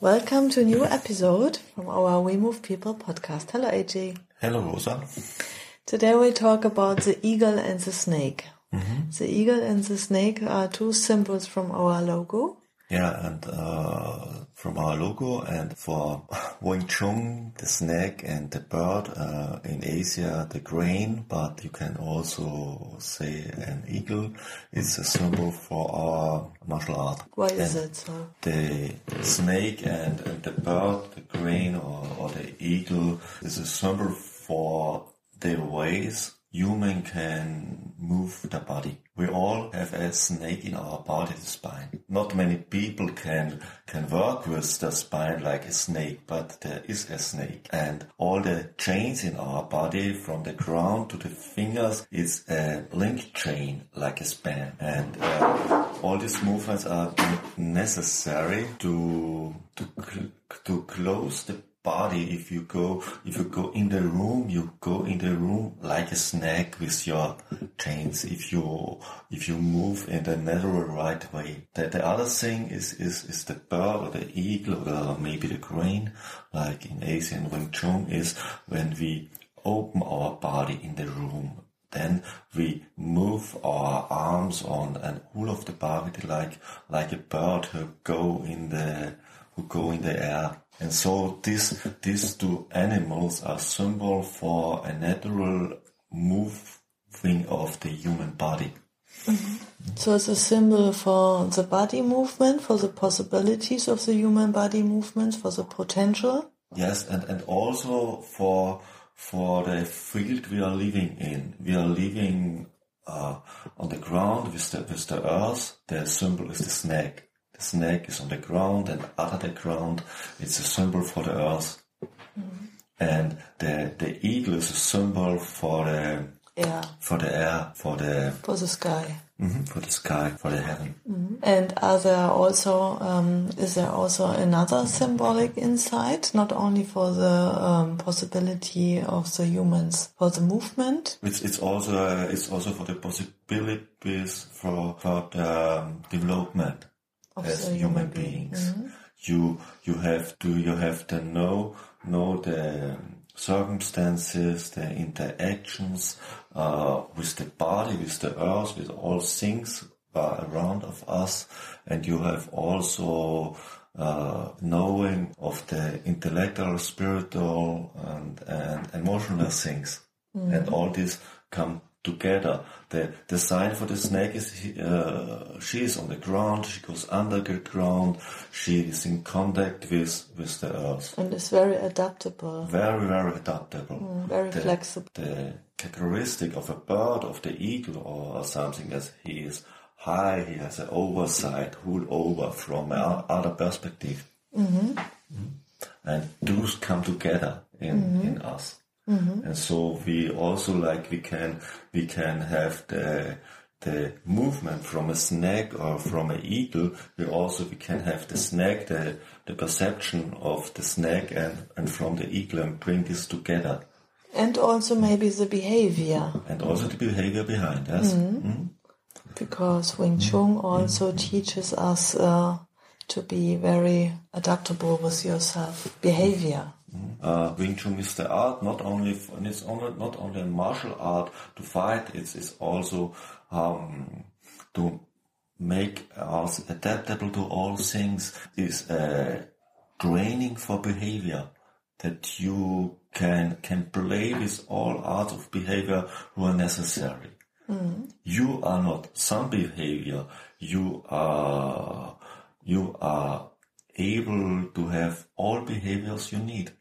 Welcome to a new episode from our We Move People podcast. Hello, AJ. Hello, Rosa. Today we talk about the eagle and the snake. Mm-hmm. The eagle and the snake are two symbols from our logo. Yeah, and uh, from our logo, and for Wing Tsun, the snake and the bird, uh, in Asia, the grain, but you can also say an eagle It's a symbol for our martial art. Why is And it so? The snake and, and the bird, the grain or, or the eagle is a symbol for the ways human can move the body. We all have a snake in our body, the spine. Not many people can can work with the spine like a snake, but there is a snake. And all the chains in our body from the ground to the fingers is a link chain like a span. And uh, all these movements are necessary to to to close the body. If you go if you go in the room you go in the room like a snake with your chains. If you if you move in the natural right way. The, the other thing is is is the bird or the eagle or maybe the crane like in asian wing chun is when we open our body in the room then we move our arms on and all of the body like like a bird who go in the who go in the air. And so these these two animals are symbol for a natural moving of the human body. So it's a symbol for the body movement, for the possibilities of the human body movements, for the potential. Yes, and, and also for for the field we are living in. We are living uh, on the ground with the with the earth. The symbol is the snake. The snake is on the ground, and under the ground, it's a symbol for the earth. And the the eagle is a symbol for the Yeah, for the air, for the for the sky. mhm, for the sky, for the heaven. And are there also um, is there also another symbolic inside, not only for the um, possibility of the humans for the movement? It's it's also uh, it's also for the possibilities for for the um, development Of as human human being. beings. You you have to you have to know know the circumstances, the interactions uh, with the body, with the earth, with all things uh, around of us, and you have also uh, knowing of the intellectual, spiritual, and, and emotional things, and all this come together. The the sign for the snake is uh, she is on the ground. She goes under the ground. She is in contact with with the earth. And it's very adaptable, Very very adaptable. very The- flexible. The characteristic of a bird, of the eagle, or something as he is high. He has an oversight, whole over from a other perspective, mm-hmm. and those come together in in us. And so we also like we can we can have the the movement from a snake or from an eagle. We also we can have the snake the the perception of the snake and and from the eagle and bring this together. And also maybe the behavior, and also the behavior behind yes. Mhm. because Wing Tsun also teaches us uh, to be very adaptable with yourself. Behavior. Uh, Wing Tsun is the art not only it's only, not only a martial art to fight it's, it's also um, to make us adaptable to all things is a training for behavior that you can can play with all arts of behavior who are necessary. You are not some behavior. You are you are able to have all behaviors you need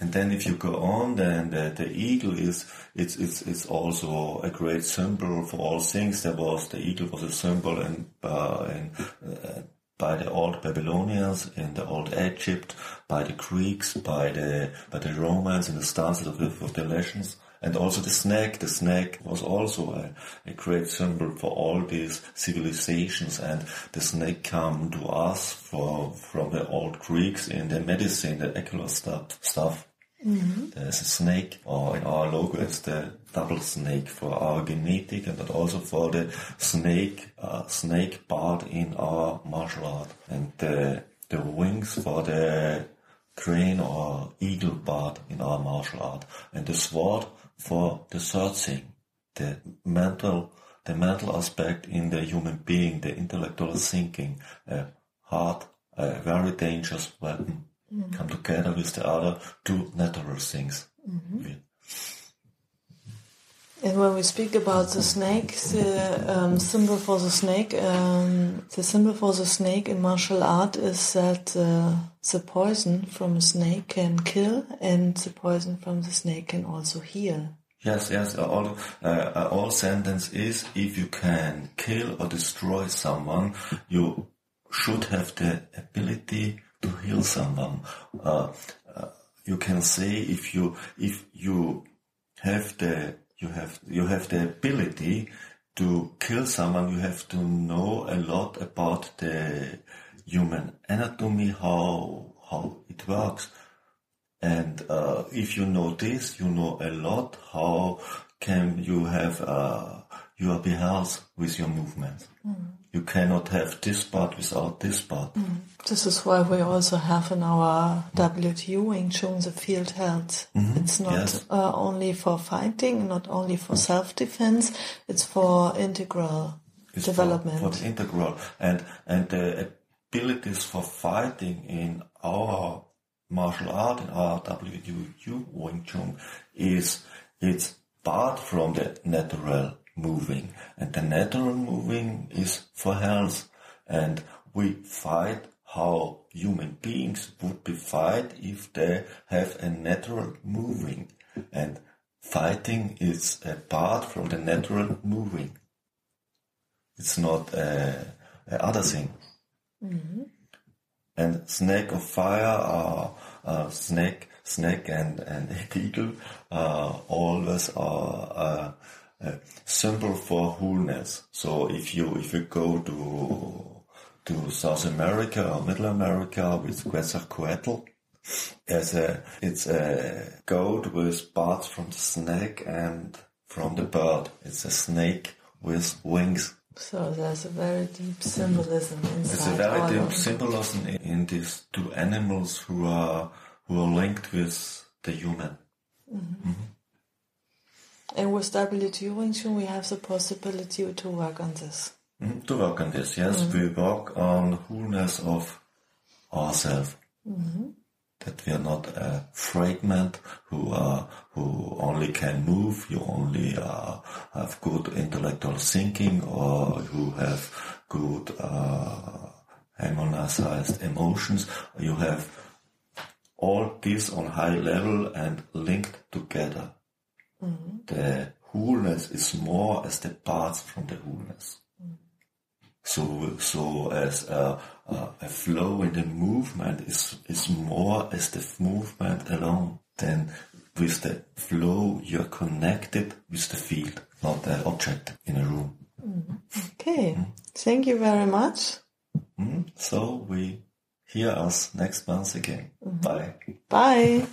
and then if you go on, then the, the eagle is it's it's it's also a great symbol for all things. There was the eagle was a symbol in uh, uh, by the old Babylonians in the old Egypt, by the Greeks, by the by the Romans in the stances of the, of the legends, and also the snake. The snake was also a, a great symbol for all these civilizations, and the snake come to us for, from the old Greeks in the medicine, the ocular stuff. stuff. There's a snake, or in our logo it's the double snake for our genetic, and also for the snake, uh, snake part in our martial art, and the the wings for the crane or eagle part in our martial art, and the sword for the searching, the mental, the mental aspect in the human being, the intellectual thinking, a hard, a very dangerous weapon come together with the other two natural things. Yeah. And when we speak about the snake, the um, symbol for the snake, um, the symbol for the snake in martial art is that uh, the poison from a snake can kill, and the poison from the snake can also heal. Yes, yes. All, uh, all sentence is if you can kill or destroy someone, you should have the ability to heal someone. Uh, uh, you can say if you if you have the you have you have the ability to kill someone, you have to know a lot about the human anatomy, how how it works. And uh, if you know this, you know a lot. How can you have uh, your behalf with your movements? You cannot have this part without this part. This is why we also have in our WTU Wing Tsun the field health. It's not yes. uh, only for fighting, not only for self-defense, it's for integral It's development. for, the integral and and the abilities for fighting in our martial art in our WTU Wing Tsun is it's part from the natural moving. And the natural moving is for health. And we fight how human beings would be fight if they have a natural moving. And fighting is a part from the natural moving. It's not a, a other thing. And snake of fire, uh, uh, snake, snake and, and eagle, uh, always are uh, a symbol for wholeness. So if you, if you go to, to South America or Middle America with Quetzalcoatl, as a, it's a goat with parts from the snake and from the bird. It's a snake with wings. So there's a very deep symbolism inside. It's a very deep symbolism in, in these two animals who are who are linked with the human. Mm-hmm. Mm-hmm. And with WTU Wing we have the possibility to work on this. Mhm, To work on this, yes, we work on wholeness of ourselves. That we are not a fragment who are who only can move, you only uh, have good intellectual thinking, or who have good uh, harmonized emotions. You have all this on high level and linked together. Mm-hmm. The wholeness is more as the parts from the wholeness. Mm-hmm. So, so as a, a, a flow in the movement is, is more as the movement alone. Then with the flow, you're connected with the field, not the object in a room. Mm-hmm. Okay, thank you very much. So we hear us next month again. Bye. Bye.